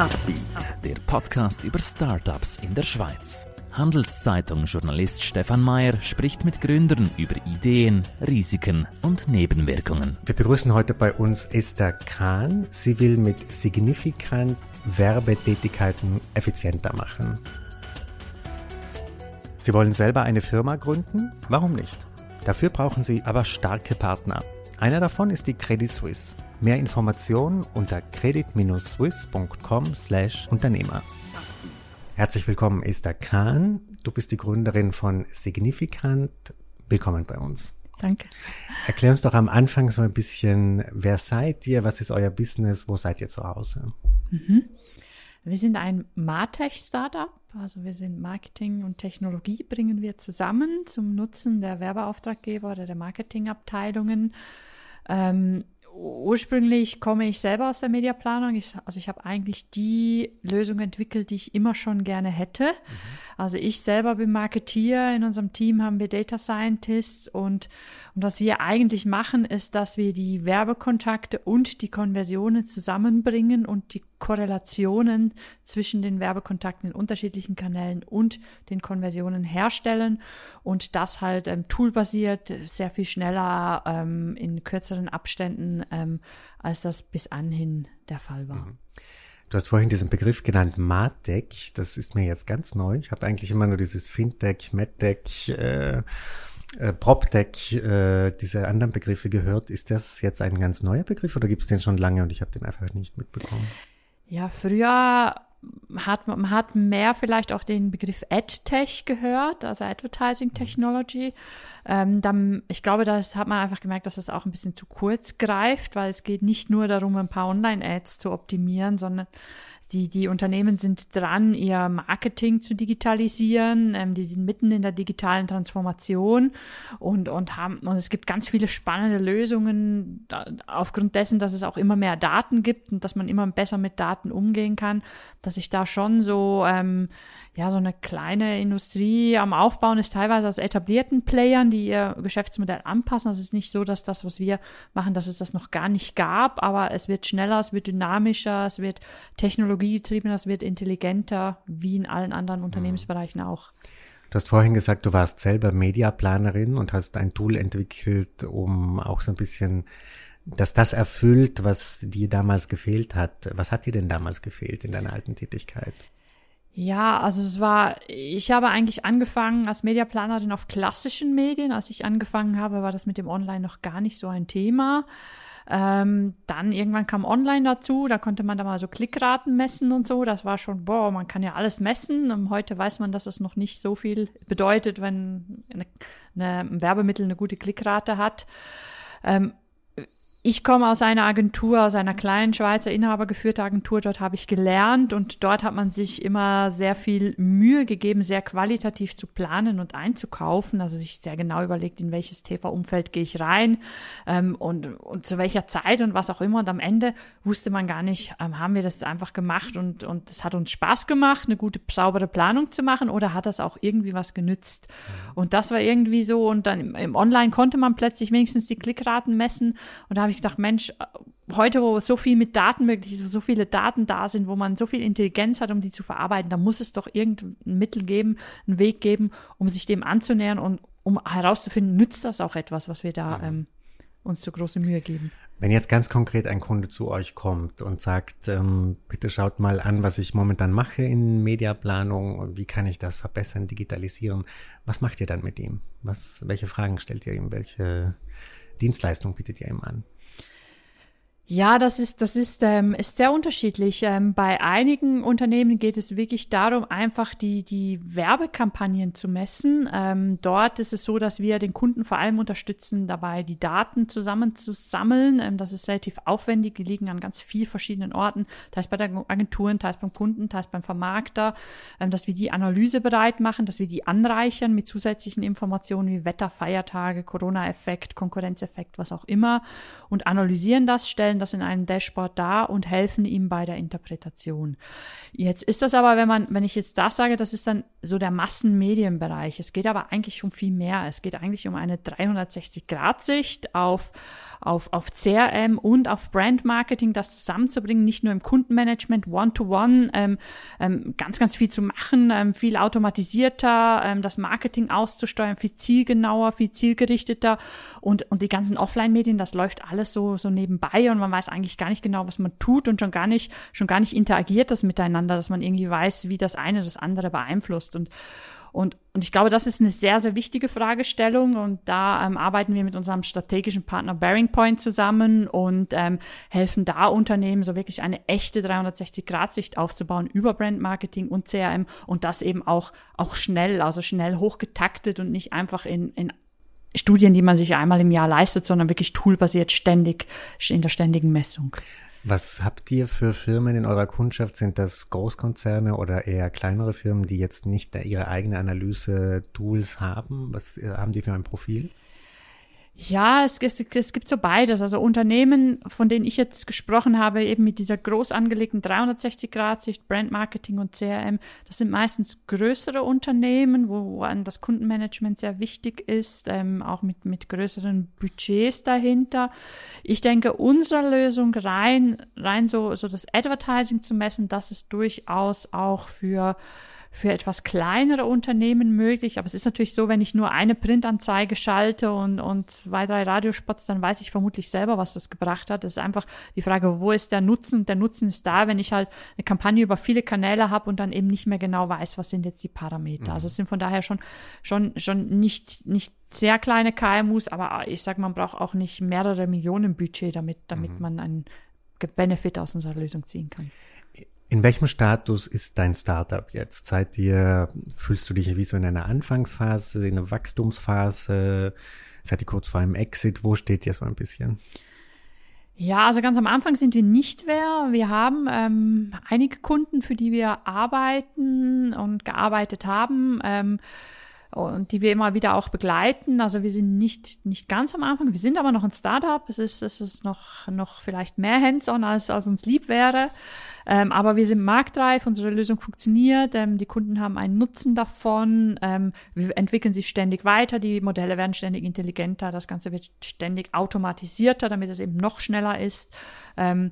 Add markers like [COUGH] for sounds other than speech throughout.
Upbeat, der Podcast über Startups in der Schweiz. Handelszeitung-Journalist Stefan Mayer spricht mit Gründern über Ideen, Risiken und Nebenwirkungen. Wir begrüßen heute bei uns Esther Kahn. Sie will mit signifikant Werbetätigkeiten effizienter machen. Sie wollen selber eine Firma gründen? Warum nicht? Dafür brauchen Sie aber starke Partner. Einer davon ist die Credit Suisse. Mehr Informationen unter credit-swiss.com/Unternehmer. Herzlich willkommen, Esther Kahn. Du bist die Gründerin von Significant. Willkommen bei uns. Danke. Erklär uns doch am Anfang so ein bisschen, wer seid ihr, was ist euer Business, wo seid ihr zu Hause? Mhm. Wir sind ein Martech-Startup, also wir sind Marketing und Technologie bringen wir zusammen zum Nutzen der Werbeauftraggeber oder der Marketingabteilungen. Ähm, ursprünglich komme ich selber aus der Mediaplanung. Ich, also ich habe eigentlich die Lösung entwickelt, die ich immer schon gerne hätte. Mhm. Also ich selber bin Marketier. In unserem Team haben wir Data Scientists und, und was wir eigentlich machen, ist, dass wir die Werbekontakte und die Konversionen zusammenbringen und die Korrelationen zwischen den Werbekontakten in unterschiedlichen Kanälen und den Konversionen herstellen und das halt ähm, toolbasiert, sehr viel schneller ähm, in kürzeren Abständen, ähm, als das bis anhin der Fall war. Mhm. Du hast vorhin diesen Begriff genannt, Martech. Das ist mir jetzt ganz neu. Ich habe eigentlich immer nur dieses Fintech, Medtech, äh, äh, PropTech, äh, diese anderen Begriffe gehört. Ist das jetzt ein ganz neuer Begriff oder gibt es den schon lange und ich habe den einfach nicht mitbekommen? Ja, früher hat man hat mehr vielleicht auch den Begriff AdTech gehört, also Advertising Technology. Ähm, dann, ich glaube, das hat man einfach gemerkt, dass das auch ein bisschen zu kurz greift, weil es geht nicht nur darum, ein paar Online-Ads zu optimieren, sondern die, die Unternehmen sind dran, ihr Marketing zu digitalisieren. Ähm, die sind mitten in der digitalen Transformation und, und haben, und es gibt ganz viele spannende Lösungen da, aufgrund dessen, dass es auch immer mehr Daten gibt und dass man immer besser mit Daten umgehen kann, dass ich da schon so, ähm, ja, so eine kleine Industrie am Aufbauen ist, teilweise aus etablierten Playern, die ihr Geschäftsmodell anpassen. Also es ist nicht so, dass das, was wir machen, dass es das noch gar nicht gab, aber es wird schneller, es wird dynamischer, es wird technologiegetriebener, es wird intelligenter, wie in allen anderen Unternehmensbereichen auch. Du hast vorhin gesagt, du warst selber Mediaplanerin und hast ein Tool entwickelt, um auch so ein bisschen dass das erfüllt, was dir damals gefehlt hat. Was hat dir denn damals gefehlt in deiner alten Tätigkeit? Ja, also es war, ich habe eigentlich angefangen als Mediaplanerin auf klassischen Medien. Als ich angefangen habe, war das mit dem Online noch gar nicht so ein Thema. Ähm, dann irgendwann kam Online dazu, da konnte man da mal so Klickraten messen und so. Das war schon, boah, man kann ja alles messen. Und heute weiß man, dass es noch nicht so viel bedeutet, wenn eine, eine, ein Werbemittel eine gute Klickrate hat. Ähm, ich komme aus einer Agentur, aus einer kleinen Schweizer inhabergeführte Agentur. Dort habe ich gelernt und dort hat man sich immer sehr viel Mühe gegeben, sehr qualitativ zu planen und einzukaufen. Also sich sehr genau überlegt, in welches TV-Umfeld gehe ich rein ähm, und, und zu welcher Zeit und was auch immer. Und am Ende wusste man gar nicht, ähm, haben wir das einfach gemacht und und es hat uns Spaß gemacht, eine gute saubere Planung zu machen oder hat das auch irgendwie was genützt? Und das war irgendwie so. Und dann im, im Online konnte man plötzlich wenigstens die Klickraten messen und da habe ich gedacht, Mensch, heute, wo so viel mit Daten möglich ist, wo so viele Daten da sind, wo man so viel Intelligenz hat, um die zu verarbeiten, da muss es doch irgendein Mittel geben, einen Weg geben, um sich dem anzunähern und um herauszufinden, nützt das auch etwas, was wir da ähm, uns so große Mühe geben. Wenn jetzt ganz konkret ein Kunde zu euch kommt und sagt, ähm, bitte schaut mal an, was ich momentan mache in Mediaplanung und wie kann ich das verbessern, digitalisieren, was macht ihr dann mit ihm? Was, welche Fragen stellt ihr ihm? Welche Dienstleistung bietet ihr ihm an? Ja, das ist, das ist, ähm, ist sehr unterschiedlich. Ähm, bei einigen Unternehmen geht es wirklich darum, einfach die, die Werbekampagnen zu messen. Ähm, dort ist es so, dass wir den Kunden vor allem unterstützen, dabei die Daten zusammenzusammeln. Ähm, das ist relativ aufwendig. Die liegen an ganz vielen verschiedenen Orten. Teils bei den Agenturen, teils beim Kunden, teils beim Vermarkter. Ähm, dass wir die Analyse bereit machen, dass wir die anreichern mit zusätzlichen Informationen wie Wetter, Feiertage, Corona-Effekt, Konkurrenzeffekt, was auch immer und analysieren das, stellen das in einem Dashboard dar und helfen ihm bei der Interpretation. Jetzt ist das aber, wenn man, wenn ich jetzt das sage, das ist dann so der Massenmedienbereich. Es geht aber eigentlich um viel mehr. Es geht eigentlich um eine 360-Grad-Sicht auf auf, auf CRM und auf Brandmarketing, das zusammenzubringen, nicht nur im Kundenmanagement, One-to-One, ähm, ähm, ganz, ganz viel zu machen, ähm, viel automatisierter, ähm, das Marketing auszusteuern, viel zielgenauer, viel zielgerichteter und, und die ganzen Offline-Medien, das läuft alles so, so nebenbei und man weiß eigentlich gar nicht genau, was man tut und schon gar nicht, schon gar nicht interagiert das miteinander, dass man irgendwie weiß, wie das eine das andere beeinflusst und, und, und ich glaube, das ist eine sehr, sehr wichtige Fragestellung. Und da ähm, arbeiten wir mit unserem strategischen Partner Bearing Point zusammen und ähm, helfen da Unternehmen, so wirklich eine echte 360-Grad-Sicht aufzubauen über Brandmarketing und CRM und das eben auch, auch schnell, also schnell hochgetaktet und nicht einfach in, in Studien, die man sich einmal im Jahr leistet, sondern wirklich toolbasiert ständig in der ständigen Messung. Was habt ihr für Firmen in eurer Kundschaft? Sind das Großkonzerne oder eher kleinere Firmen, die jetzt nicht ihre eigene Analyse-Tools haben? Was äh, haben die für ein Profil? Ja, es, es, es gibt so beides. Also Unternehmen, von denen ich jetzt gesprochen habe, eben mit dieser groß angelegten 360-Grad-Sicht, Brandmarketing und CRM, das sind meistens größere Unternehmen, wo, wo das Kundenmanagement sehr wichtig ist, ähm, auch mit, mit größeren Budgets dahinter. Ich denke, unsere Lösung rein, rein so, so das Advertising zu messen, das ist durchaus auch für für etwas kleinere Unternehmen möglich. Aber es ist natürlich so, wenn ich nur eine Printanzeige schalte und, und zwei, drei Radiospots, dann weiß ich vermutlich selber, was das gebracht hat. Es ist einfach die Frage, wo ist der Nutzen? Der Nutzen ist da, wenn ich halt eine Kampagne über viele Kanäle habe und dann eben nicht mehr genau weiß, was sind jetzt die Parameter. Mhm. Also es sind von daher schon, schon, schon nicht, nicht sehr kleine KMUs, aber ich sage, man braucht auch nicht mehrere Millionen Budget, damit, damit mhm. man einen Benefit aus unserer Lösung ziehen kann. In welchem Status ist dein Startup jetzt? Seid ihr, fühlst du dich wie so in einer Anfangsphase, in einer Wachstumsphase? Seid ihr kurz vor einem Exit? Wo steht ihr so ein bisschen? Ja, also ganz am Anfang sind wir nicht wer. Wir haben ähm, einige Kunden, für die wir arbeiten und gearbeitet haben. Ähm, und die wir immer wieder auch begleiten. Also wir sind nicht, nicht ganz am Anfang, wir sind aber noch ein Startup. Es ist, es ist noch, noch vielleicht mehr hands-on, als, als uns lieb wäre. Ähm, aber wir sind marktreif, unsere Lösung funktioniert, ähm, die Kunden haben einen Nutzen davon, ähm, wir entwickeln sich ständig weiter, die Modelle werden ständig intelligenter, das Ganze wird ständig automatisierter, damit es eben noch schneller ist. Ähm,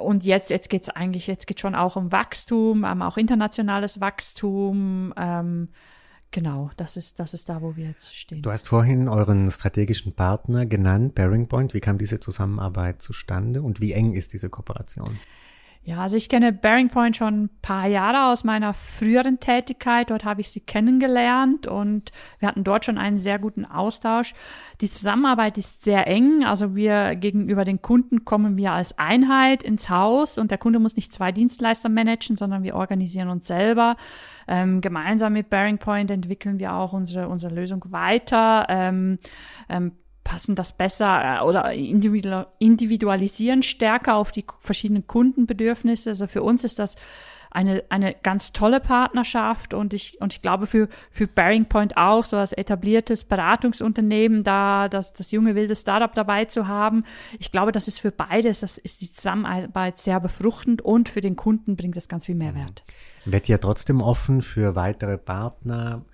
und jetzt, jetzt geht's eigentlich, jetzt geht schon auch um Wachstum, ähm, auch internationales Wachstum. Ähm, Genau, das ist, das ist da, wo wir jetzt stehen. Du hast vorhin euren strategischen Partner genannt, Bearing Point. Wie kam diese Zusammenarbeit zustande und wie eng ist diese Kooperation? Ja, also ich kenne Bearing Point schon ein paar Jahre aus meiner früheren Tätigkeit. Dort habe ich sie kennengelernt und wir hatten dort schon einen sehr guten Austausch. Die Zusammenarbeit ist sehr eng. Also wir gegenüber den Kunden kommen wir als Einheit ins Haus und der Kunde muss nicht zwei Dienstleister managen, sondern wir organisieren uns selber. Ähm, gemeinsam mit Bearing Point entwickeln wir auch unsere, unsere Lösung weiter. Ähm, ähm, passen das besser äh, oder individualisieren stärker auf die verschiedenen Kundenbedürfnisse. Also für uns ist das eine, eine ganz tolle Partnerschaft und ich, und ich glaube für, für Bearing Point auch, so als etabliertes Beratungsunternehmen, da das, das junge wilde Startup dabei zu haben. Ich glaube, das ist für beides, das ist die Zusammenarbeit sehr befruchtend und für den Kunden bringt das ganz viel Mehrwert. Wird ihr trotzdem offen für weitere Partner?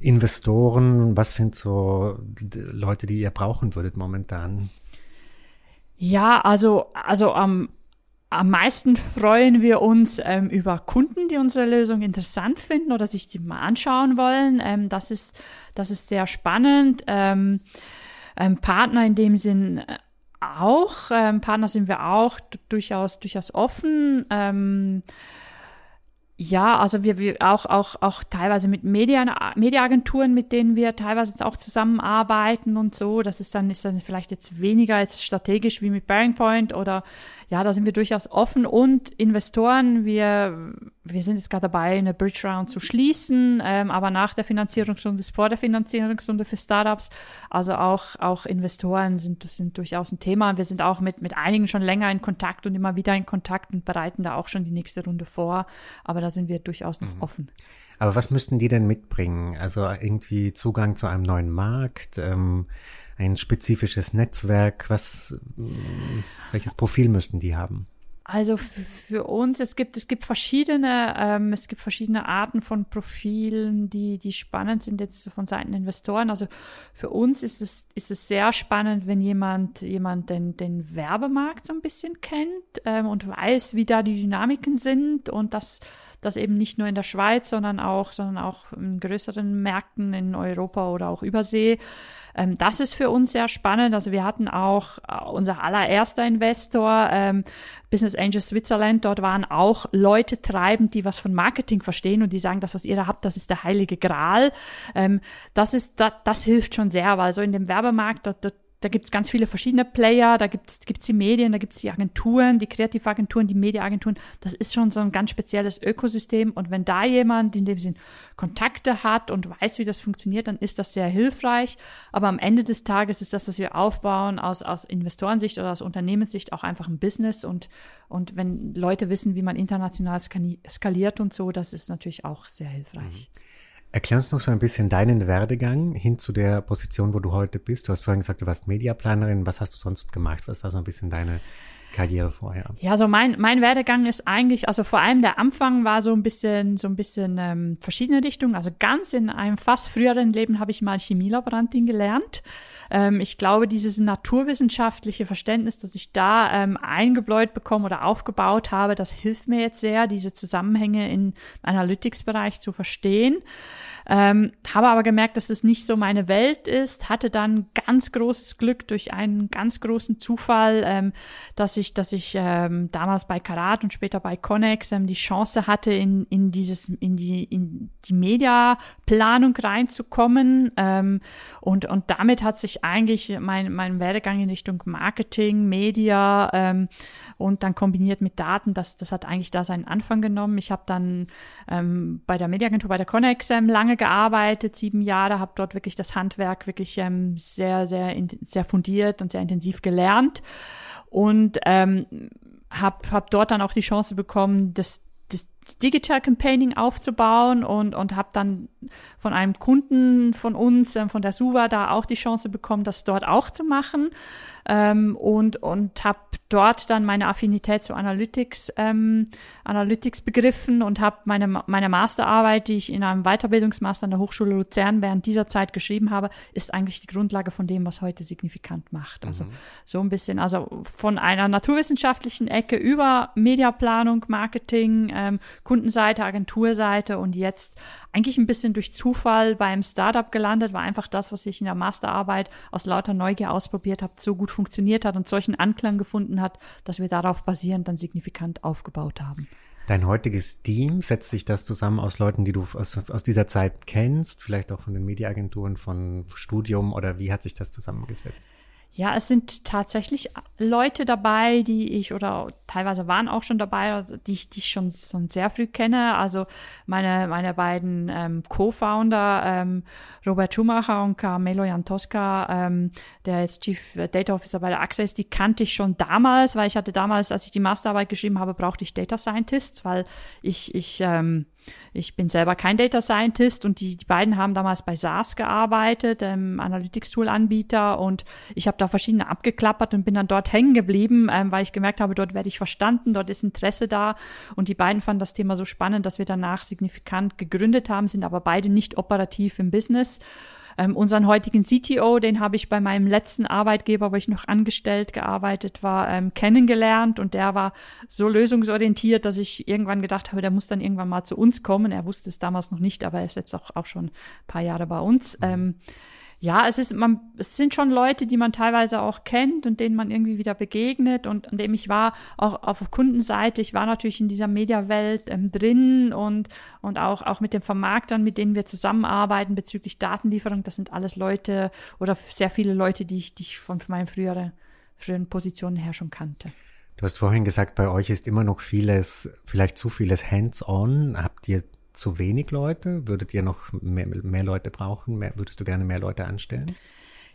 Investoren? Was sind so Leute, die ihr brauchen würdet momentan? Ja, also, also am, am meisten freuen wir uns ähm, über Kunden, die unsere Lösung interessant finden oder sich die mal anschauen wollen. Ähm, das ist, das ist sehr spannend. Ähm, ähm Partner in dem Sinn äh, auch. Ähm, Partner sind wir auch durchaus, durchaus offen. Ja, also wir, wir auch, auch, auch teilweise mit Medien, Mediaagenturen, mit denen wir teilweise jetzt auch zusammenarbeiten und so. Das ist dann, ist dann vielleicht jetzt weniger als strategisch wie mit Bearing Point oder ja, da sind wir durchaus offen und Investoren, wir, wir sind jetzt gerade dabei, eine Bridge Round zu schließen, ähm, aber nach der Finanzierungsrunde ist vor der Finanzierungsrunde für Startups. Also auch, auch Investoren sind, sind durchaus ein Thema. Wir sind auch mit, mit einigen schon länger in Kontakt und immer wieder in Kontakt und bereiten da auch schon die nächste Runde vor. Aber da sind wir durchaus noch mhm. offen. Aber was müssten die denn mitbringen? Also irgendwie Zugang zu einem neuen Markt, ähm, ein spezifisches Netzwerk, was, welches Profil müssten die haben? Also für uns, es gibt, es gibt verschiedene, ähm, es gibt verschiedene Arten von Profilen, die, die spannend sind jetzt von Seiten Investoren. Also für uns ist es, ist es sehr spannend, wenn jemand, jemand den, den Werbemarkt so ein bisschen kennt ähm, und weiß, wie da die Dynamiken sind und das, das eben nicht nur in der Schweiz, sondern auch, sondern auch in größeren Märkten in Europa oder auch Übersee. Ähm, das ist für uns sehr spannend. Also wir hatten auch äh, unser allererster Investor, ähm, Business Angels Switzerland, dort waren auch Leute treibend, die was von Marketing verstehen und die sagen, das, was ihr da habt, das ist der heilige Gral. Ähm, das ist, das, das hilft schon sehr, weil so in dem Werbemarkt, da, da da gibt es ganz viele verschiedene Player, da gibt es die Medien, da gibt es die Agenturen, die Kreativagenturen, die Mediaagenturen. Das ist schon so ein ganz spezielles Ökosystem. Und wenn da jemand in dem Sinn Kontakte hat und weiß, wie das funktioniert, dann ist das sehr hilfreich. Aber am Ende des Tages ist das, was wir aufbauen, aus, aus Investorensicht oder aus Unternehmenssicht auch einfach ein Business. Und, und wenn Leute wissen, wie man international skaliert und so, das ist natürlich auch sehr hilfreich. Mhm. Erklär uns noch so ein bisschen deinen Werdegang hin zu der Position, wo du heute bist. Du hast vorhin gesagt, du warst Mediaplanerin. Was hast du sonst gemacht? Was war so ein bisschen deine Karriere vorher? Ja, so mein, mein Werdegang ist eigentlich, also vor allem der Anfang war so ein bisschen, so ein bisschen ähm, verschiedene Richtungen. Also ganz in einem fast früheren Leben habe ich mal Chemielaborantin gelernt. Ähm, ich glaube, dieses naturwissenschaftliche Verständnis, das ich da ähm, eingebläut bekomme oder aufgebaut habe, das hilft mir jetzt sehr, diese Zusammenhänge im Analytics-Bereich zu verstehen. Ähm, habe aber gemerkt, dass das nicht so meine Welt ist, hatte dann ganz großes Glück durch einen ganz großen Zufall, ähm, dass ich, dass ich ähm, damals bei Karat und später bei Connex ähm, die Chance hatte, in, in dieses, in die, in die Mediaplanung reinzukommen. Ähm, und, und damit hat sich eigentlich mein, mein Werdegang in Richtung Marketing, Media ähm, und dann kombiniert mit Daten, das, das hat eigentlich da seinen Anfang genommen. Ich habe dann ähm, bei der Mediaagentur, bei der Connex ähm, lange gearbeitet, sieben Jahre, habe dort wirklich das Handwerk wirklich ähm, sehr, sehr, sehr fundiert und sehr intensiv gelernt und ähm, habe hab dort dann auch die Chance bekommen, das, das Digital Campaigning aufzubauen und, und habe dann von einem Kunden von uns, ähm, von der Suva, da auch die Chance bekommen, das dort auch zu machen ähm, und, und habe dort dann meine Affinität zu Analytics, ähm, Analytics begriffen und habe meine, meine Masterarbeit, die ich in einem Weiterbildungsmaster an der Hochschule Luzern während dieser Zeit geschrieben habe, ist eigentlich die Grundlage von dem, was heute signifikant macht. Also mhm. so ein bisschen, also von einer naturwissenschaftlichen Ecke über Mediaplanung, Marketing, ähm, Kundenseite, Agenturseite und jetzt eigentlich ein bisschen durch Zufall beim Startup gelandet, war einfach das, was ich in der Masterarbeit aus lauter Neugier ausprobiert habe, so gut funktioniert hat und solchen Anklang gefunden hat, dass wir darauf basierend dann signifikant aufgebaut haben. Dein heutiges Team, setzt sich das zusammen aus Leuten, die du aus, aus dieser Zeit kennst, vielleicht auch von den Mediaagenturen, von Studium oder wie hat sich das zusammengesetzt? Ja, es sind tatsächlich Leute dabei, die ich oder teilweise waren auch schon dabei, die ich, die ich schon, schon sehr früh kenne. Also meine, meine beiden ähm, Co-Founder, ähm, Robert Schumacher und Carmelo Jantoska, ähm, der jetzt Chief Data Officer bei der AXA ist, die kannte ich schon damals, weil ich hatte damals, als ich die Masterarbeit geschrieben habe, brauchte ich Data Scientists, weil ich, ich ähm, ich bin selber kein Data Scientist und die, die beiden haben damals bei SaaS gearbeitet, ähm, Analytics-Tool-Anbieter. Und ich habe da verschiedene abgeklappert und bin dann dort hängen geblieben, ähm, weil ich gemerkt habe, dort werde ich verstanden, dort ist Interesse da. Und die beiden fanden das Thema so spannend, dass wir danach signifikant gegründet haben, sind aber beide nicht operativ im Business ähm, unseren heutigen CTO, den habe ich bei meinem letzten Arbeitgeber, wo ich noch angestellt gearbeitet war, ähm, kennengelernt und der war so lösungsorientiert, dass ich irgendwann gedacht habe, der muss dann irgendwann mal zu uns kommen. Er wusste es damals noch nicht, aber er ist jetzt auch, auch schon ein paar Jahre bei uns. Mhm. Ähm, ja, es ist, man, es sind schon Leute, die man teilweise auch kennt und denen man irgendwie wieder begegnet und an dem ich war auch auf Kundenseite. Ich war natürlich in dieser Mediawelt ähm, drin und, und auch, auch mit den Vermarktern, mit denen wir zusammenarbeiten bezüglich Datenlieferung. Das sind alles Leute oder sehr viele Leute, die ich, die ich von meinen früheren, früheren Positionen her schon kannte. Du hast vorhin gesagt, bei euch ist immer noch vieles, vielleicht zu vieles hands-on. Habt ihr zu wenig Leute? Würdet ihr noch mehr, mehr Leute brauchen? Mehr, würdest du gerne mehr Leute anstellen?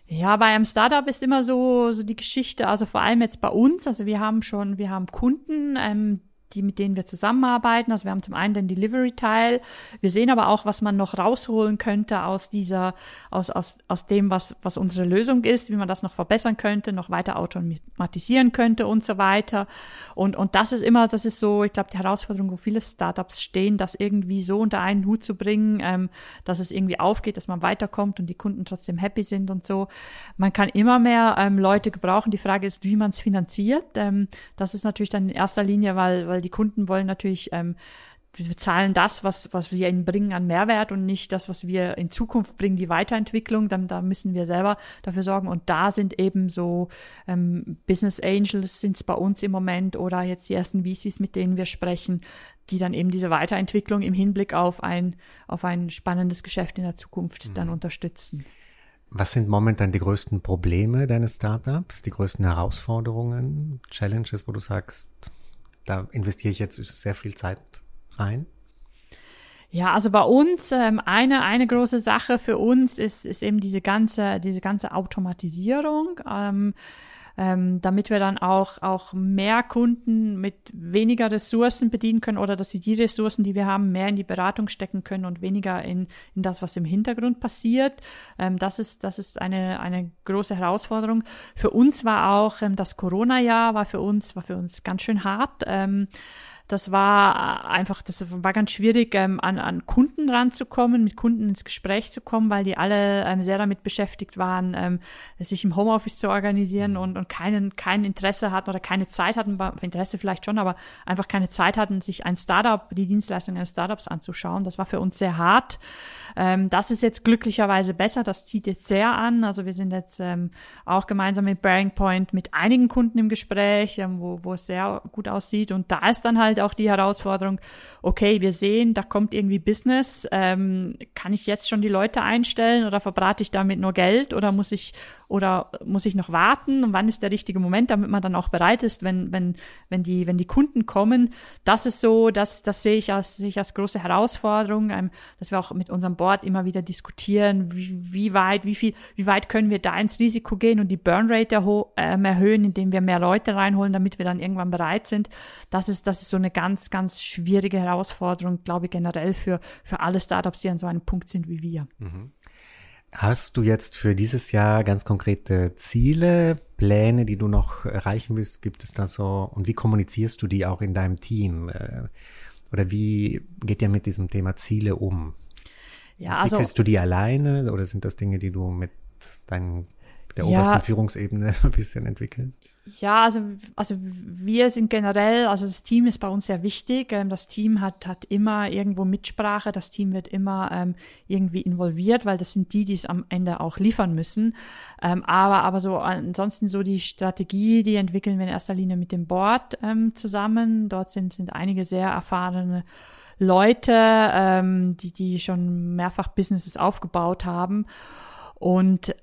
Ja, bei einem Startup ist immer so, so die Geschichte, also vor allem jetzt bei uns, also wir haben schon, wir haben Kunden, ähm, die, mit denen wir zusammenarbeiten. Also wir haben zum einen den Delivery-Teil. Wir sehen aber auch, was man noch rausholen könnte aus dieser, aus, aus, aus dem, was, was unsere Lösung ist, wie man das noch verbessern könnte, noch weiter automatisieren könnte und so weiter. Und, und das ist immer, das ist so, ich glaube, die Herausforderung, wo viele Startups stehen, das irgendwie so unter einen Hut zu bringen, ähm, dass es irgendwie aufgeht, dass man weiterkommt und die Kunden trotzdem happy sind und so. Man kann immer mehr ähm, Leute gebrauchen. Die Frage ist, wie man es finanziert. Ähm, das ist natürlich dann in erster Linie, weil, weil die Kunden wollen natürlich ähm, wir bezahlen das, was, was wir ihnen bringen an Mehrwert und nicht das, was wir in Zukunft bringen, die Weiterentwicklung. Dann, da müssen wir selber dafür sorgen. Und da sind eben so ähm, Business Angels sind es bei uns im Moment oder jetzt die ersten VCs, mit denen wir sprechen, die dann eben diese Weiterentwicklung im Hinblick auf ein, auf ein spannendes Geschäft in der Zukunft mhm. dann unterstützen. Was sind momentan die größten Probleme deines Startups, die größten Herausforderungen, Challenges, wo du sagst, da investiere ich jetzt sehr viel Zeit rein? Ja, also bei uns ähm, eine eine große Sache für uns ist ist eben diese ganze diese ganze Automatisierung. Ähm, ähm, damit wir dann auch, auch mehr Kunden mit weniger Ressourcen bedienen können oder dass wir die Ressourcen, die wir haben, mehr in die Beratung stecken können und weniger in, in das, was im Hintergrund passiert. Ähm, das ist, das ist eine, eine große Herausforderung. Für uns war auch ähm, das Corona-Jahr war für uns, war für uns ganz schön hart. Ähm, das war einfach, das war ganz schwierig, ähm, an, an Kunden ranzukommen, mit Kunden ins Gespräch zu kommen, weil die alle ähm, sehr damit beschäftigt waren, ähm, sich im Homeoffice zu organisieren mhm. und, und keinen, kein Interesse hatten oder keine Zeit hatten, Interesse vielleicht schon, aber einfach keine Zeit hatten, sich ein Startup, die Dienstleistung eines Startups anzuschauen. Das war für uns sehr hart. Ähm, das ist jetzt glücklicherweise besser, das zieht jetzt sehr an. Also wir sind jetzt ähm, auch gemeinsam mit Bearing Point mit einigen Kunden im Gespräch, ähm, wo, wo es sehr gut aussieht. Und da ist dann halt auch die Herausforderung, okay, wir sehen, da kommt irgendwie Business. Ähm, kann ich jetzt schon die Leute einstellen oder verbrate ich damit nur Geld oder muss ich oder muss ich noch warten? Und wann ist der richtige Moment, damit man dann auch bereit ist, wenn, wenn, wenn die, wenn die Kunden kommen? Das ist so, das, das sehe ich als, sehe ich als große Herausforderung, ähm, dass wir auch mit unserem Board immer wieder diskutieren, wie, wie weit, wie viel, wie weit können wir da ins Risiko gehen und die Burnrate erho äh, erhöhen, indem wir mehr Leute reinholen, damit wir dann irgendwann bereit sind. Das ist, das ist so eine ganz, ganz schwierige Herausforderung, glaube ich, generell für, für alle Startups, die an so einem Punkt sind wie wir. Mhm. Hast du jetzt für dieses Jahr ganz konkrete Ziele, Pläne, die du noch erreichen willst? Gibt es da so? Und wie kommunizierst du die auch in deinem Team? Äh, oder wie geht ihr mit diesem Thema Ziele um? Ja, also. Entwickelst du die alleine oder sind das Dinge, die du mit deinen der ja, obersten Führungsebene so [LAUGHS] ein bisschen entwickelst? Ja, also, also wir sind generell, also das Team ist bei uns sehr wichtig. Ähm, das Team hat, hat immer irgendwo Mitsprache, das Team wird immer ähm, irgendwie involviert, weil das sind die, die es am Ende auch liefern müssen. Ähm, aber, aber so ansonsten so die Strategie, die entwickeln wir in erster Linie mit dem Board ähm, zusammen. Dort sind, sind einige sehr erfahrene Leute, ähm, die, die schon mehrfach Businesses aufgebaut haben. Und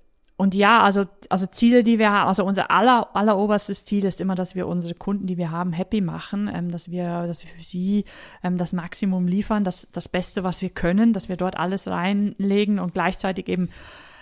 und ja, also, also Ziele, die wir haben, also unser aller, alleroberstes Ziel ist immer, dass wir unsere Kunden, die wir haben, happy machen, ähm, dass wir, dass wir für sie ähm, das Maximum liefern, das, das Beste, was wir können, dass wir dort alles reinlegen und gleichzeitig eben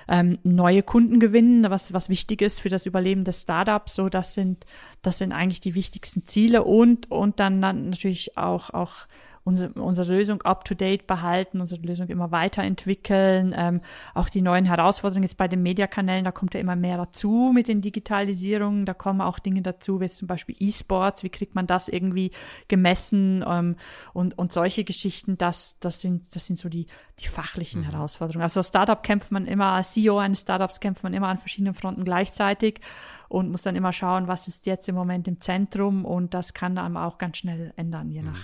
ähm, neue Kunden gewinnen, was, was wichtig ist für das Überleben des Startups. So, das sind, das sind eigentlich die wichtigsten Ziele und, und dann, dann natürlich auch, auch unsere, unsere Lösung up-to-date behalten, unsere Lösung immer weiterentwickeln. Ähm, auch die neuen Herausforderungen jetzt bei den Mediakanälen, da kommt ja immer mehr dazu mit den Digitalisierungen. Da kommen auch Dinge dazu, wie zum Beispiel E-Sports, wie kriegt man das irgendwie gemessen ähm, und, und solche Geschichten, das, das, sind, das sind so die, die fachlichen mhm. Herausforderungen. Also als Startup kämpft man immer, als CEO eines Startups kämpft man immer an verschiedenen Fronten gleichzeitig und muss dann immer schauen, was ist jetzt im Moment im Zentrum und das kann dann auch ganz schnell ändern, je mhm.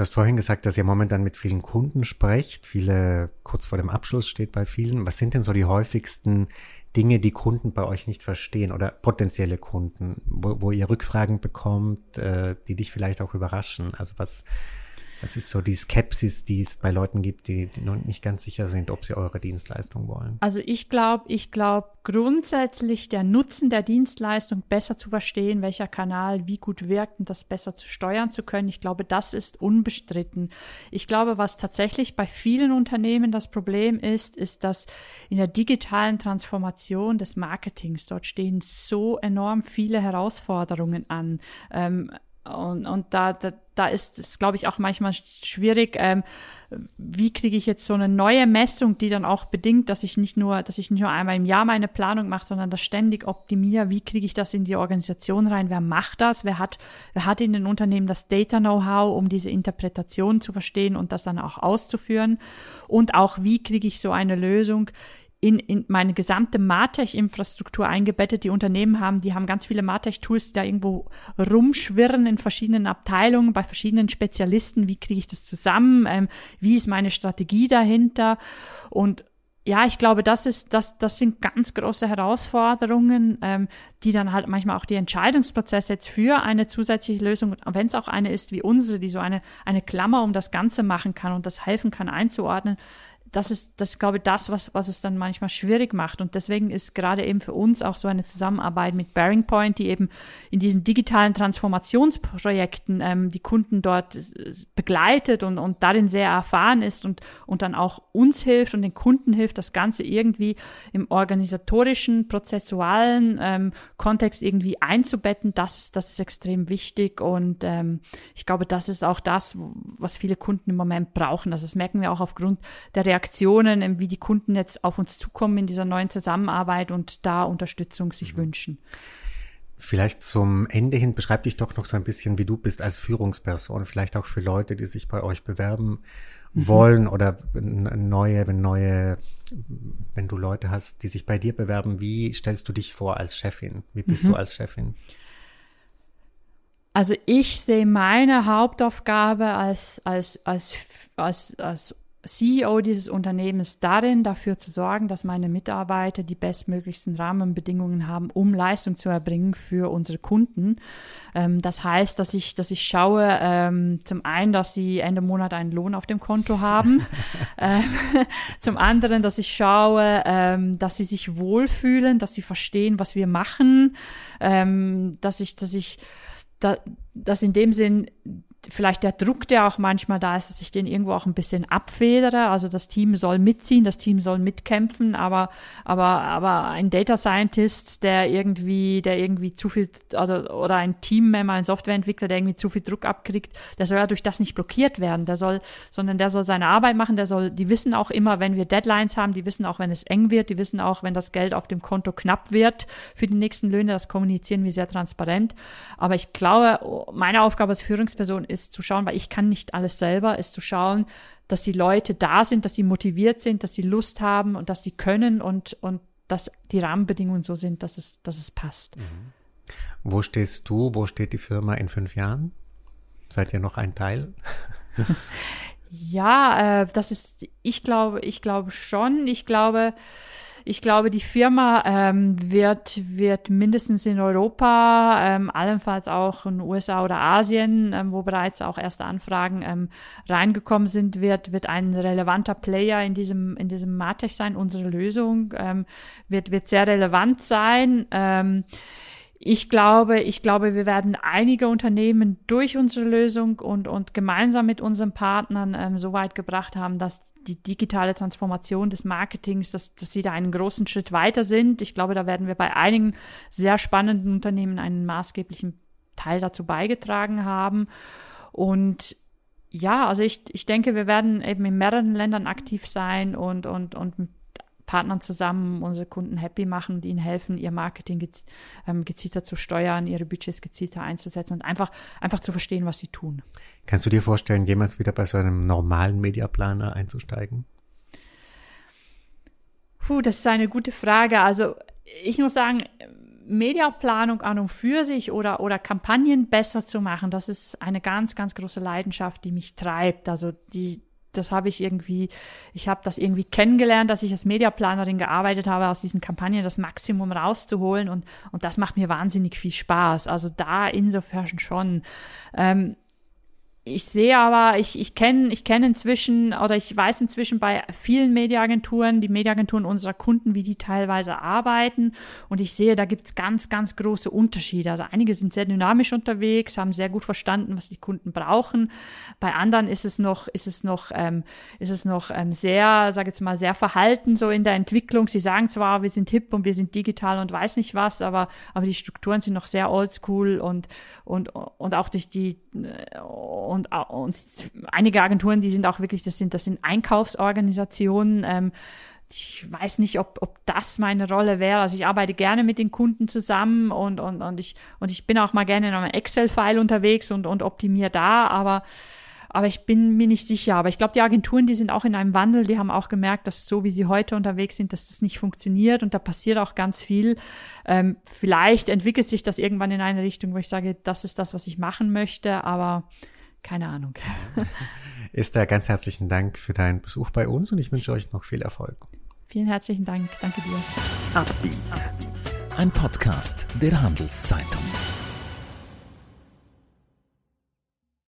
Du hast vorhin gesagt, dass ihr momentan mit vielen Kunden sprecht. Viele kurz vor dem Abschluss steht bei vielen. Was sind denn so die häufigsten Dinge, die Kunden bei euch nicht verstehen oder potenzielle Kunden, wo, wo ihr Rückfragen bekommt, äh, die dich vielleicht auch überraschen? Also was, das ist so die Skepsis, die es bei Leuten gibt, die, die noch nicht ganz sicher sind, ob sie eure Dienstleistung wollen. Also ich glaube, ich glaube grundsätzlich der Nutzen der Dienstleistung besser zu verstehen, welcher Kanal wie gut wirkt und das besser zu steuern zu können. Ich glaube, das ist unbestritten. Ich glaube, was tatsächlich bei vielen Unternehmen das Problem ist, ist, dass in der digitalen Transformation des Marketings dort stehen so enorm viele Herausforderungen an. Ähm, und, und da, da, da ist es, glaube ich, auch manchmal schwierig, ähm, wie kriege ich jetzt so eine neue Messung, die dann auch bedingt, dass ich nicht nur, dass ich nicht nur einmal im Jahr meine Planung mache, sondern das ständig optimiere. Wie kriege ich das in die Organisation rein? Wer macht das? Wer hat, wer hat in den Unternehmen das Data Know-how, um diese Interpretation zu verstehen und das dann auch auszuführen? Und auch wie kriege ich so eine Lösung in, in meine gesamte Martech-Infrastruktur eingebettet. Die Unternehmen haben, die haben ganz viele Martech-Tools, die da irgendwo rumschwirren in verschiedenen Abteilungen, bei verschiedenen Spezialisten. Wie kriege ich das zusammen? Ähm, wie ist meine Strategie dahinter? Und ja, ich glaube, das ist, das, das sind ganz große Herausforderungen, ähm, die dann halt manchmal auch die Entscheidungsprozesse jetzt für eine zusätzliche Lösung, wenn es auch eine ist wie unsere, die so eine, eine Klammer um das Ganze machen kann und das helfen kann einzuordnen, das ist, das glaube ich, das, was, was es dann manchmal schwierig macht. Und deswegen ist gerade eben für uns auch so eine Zusammenarbeit mit Bearing Point, die eben in diesen digitalen Transformationsprojekten ähm, die Kunden dort äh, begleitet und, und darin sehr erfahren ist und, und dann auch uns hilft und den Kunden hilft, das Ganze irgendwie im organisatorischen, prozessualen ähm, Kontext irgendwie einzubetten. Das, das ist extrem wichtig. Und ähm, ich glaube, das ist auch das, was viele Kunden im Moment brauchen. Also das merken wir auch aufgrund der Reaktion Reaktionen, wie die Kunden jetzt auf uns zukommen in dieser neuen Zusammenarbeit und da Unterstützung sich mhm. wünschen. Vielleicht zum Ende hin beschreib dich doch noch so ein bisschen, wie du bist als Führungsperson, vielleicht auch für Leute, die sich bei euch bewerben mhm. wollen oder neue, wenn neue, wenn du Leute hast, die sich bei dir bewerben, wie stellst du dich vor als Chefin? Wie bist mhm. du als Chefin? Also ich sehe meine Hauptaufgabe als, als, als, als, als CEO dieses Unternehmens darin, dafür zu sorgen, dass meine Mitarbeiter die bestmöglichsten Rahmenbedingungen haben, um Leistung zu erbringen für unsere Kunden. Ähm, das heißt, dass ich, dass ich schaue, ähm, zum einen, dass sie Ende Monat einen Lohn auf dem Konto haben, [LAUGHS] ähm, [LAUGHS] zum anderen, dass ich schaue, ähm, dass sie sich wohlfühlen, dass sie verstehen, was wir machen, ähm, dass ich, dass ich da, dass in dem Sinn vielleicht der Druck, der auch manchmal da ist, dass ich den irgendwo auch ein bisschen abfedere. Also das Team soll mitziehen, das Team soll mitkämpfen, aber, aber, aber ein Data Scientist, der irgendwie, der irgendwie zu viel, also, oder ein Teammember, ein Softwareentwickler, der irgendwie zu viel Druck abkriegt, der soll ja durch das nicht blockiert werden. Der soll, sondern der soll seine Arbeit machen, der soll, die wissen auch immer, wenn wir Deadlines haben, die wissen auch, wenn es eng wird, die wissen auch, wenn das Geld auf dem Konto knapp wird für die nächsten Löhne, das kommunizieren wir sehr transparent. Aber ich glaube, meine Aufgabe als Führungsperson ist zu schauen, weil ich kann nicht alles selber, ist zu schauen, dass die Leute da sind, dass sie motiviert sind, dass sie Lust haben und dass sie können und, und dass die Rahmenbedingungen so sind, dass es, dass es passt. Mhm. Wo stehst du, wo steht die Firma in fünf Jahren? Seid ihr noch ein Teil? [LAUGHS] ja, äh, das ist, ich glaube, ich glaube schon. Ich glaube, ich glaube, die Firma ähm, wird, wird mindestens in Europa, ähm, allenfalls auch in USA oder Asien, ähm, wo bereits auch erste Anfragen ähm, reingekommen sind, wird, wird ein relevanter Player in diesem, in diesem Martech sein. Unsere Lösung ähm, wird, wird sehr relevant sein. Ähm, ich glaube, ich glaube, wir werden einige Unternehmen durch unsere Lösung und, und gemeinsam mit unseren Partnern ähm, so weit gebracht haben, dass die digitale Transformation des Marketings, dass, dass sie da einen großen Schritt weiter sind. Ich glaube, da werden wir bei einigen sehr spannenden Unternehmen einen maßgeblichen Teil dazu beigetragen haben. Und ja, also ich, ich denke, wir werden eben in mehreren Ländern aktiv sein und, und, und Partnern zusammen unsere Kunden happy machen und ihnen helfen, ihr Marketing gez, ähm, gezielter zu steuern, ihre Budgets gezielter einzusetzen und einfach, einfach zu verstehen, was sie tun. Kannst du dir vorstellen, jemals wieder bei so einem normalen Mediaplaner einzusteigen? Puh, das ist eine gute Frage. Also ich muss sagen, Mediaplanung an und für sich oder, oder Kampagnen besser zu machen, das ist eine ganz, ganz große Leidenschaft, die mich treibt. Also die, das habe ich irgendwie, ich habe das irgendwie kennengelernt, dass ich als Mediaplanerin gearbeitet habe, aus diesen Kampagnen das Maximum rauszuholen und, und das macht mir wahnsinnig viel Spaß. Also da insofern schon. Ähm, ich sehe aber, ich, ich kenne ich kenne inzwischen oder ich weiß inzwischen bei vielen Mediaagenturen, die Mediaagenturen unserer Kunden, wie die teilweise arbeiten. Und ich sehe, da gibt's ganz, ganz große Unterschiede. Also einige sind sehr dynamisch unterwegs, haben sehr gut verstanden, was die Kunden brauchen. Bei anderen ist es noch, ist es noch, ähm, ist es noch ähm, sehr, sage jetzt mal, sehr verhalten so in der Entwicklung. Sie sagen zwar, wir sind hip und wir sind digital und weiß nicht was, aber, aber die Strukturen sind noch sehr oldschool und, und, und auch durch die und, und einige Agenturen, die sind auch wirklich, das sind, das sind Einkaufsorganisationen. Ähm, ich weiß nicht, ob, ob das meine Rolle wäre. Also ich arbeite gerne mit den Kunden zusammen und, und, und ich, und ich bin auch mal gerne in einem Excel-File unterwegs und, und optimiere da, aber aber ich bin mir nicht sicher. Aber ich glaube, die Agenturen, die sind auch in einem Wandel, die haben auch gemerkt, dass so wie sie heute unterwegs sind, dass das nicht funktioniert und da passiert auch ganz viel. Ähm, vielleicht entwickelt sich das irgendwann in eine Richtung, wo ich sage, das ist das, was ich machen möchte, aber keine Ahnung. [LAUGHS] Esther, ganz herzlichen Dank für deinen Besuch bei uns und ich wünsche euch noch viel Erfolg. Vielen herzlichen Dank. Danke dir. Ein Podcast der Handelszeitung.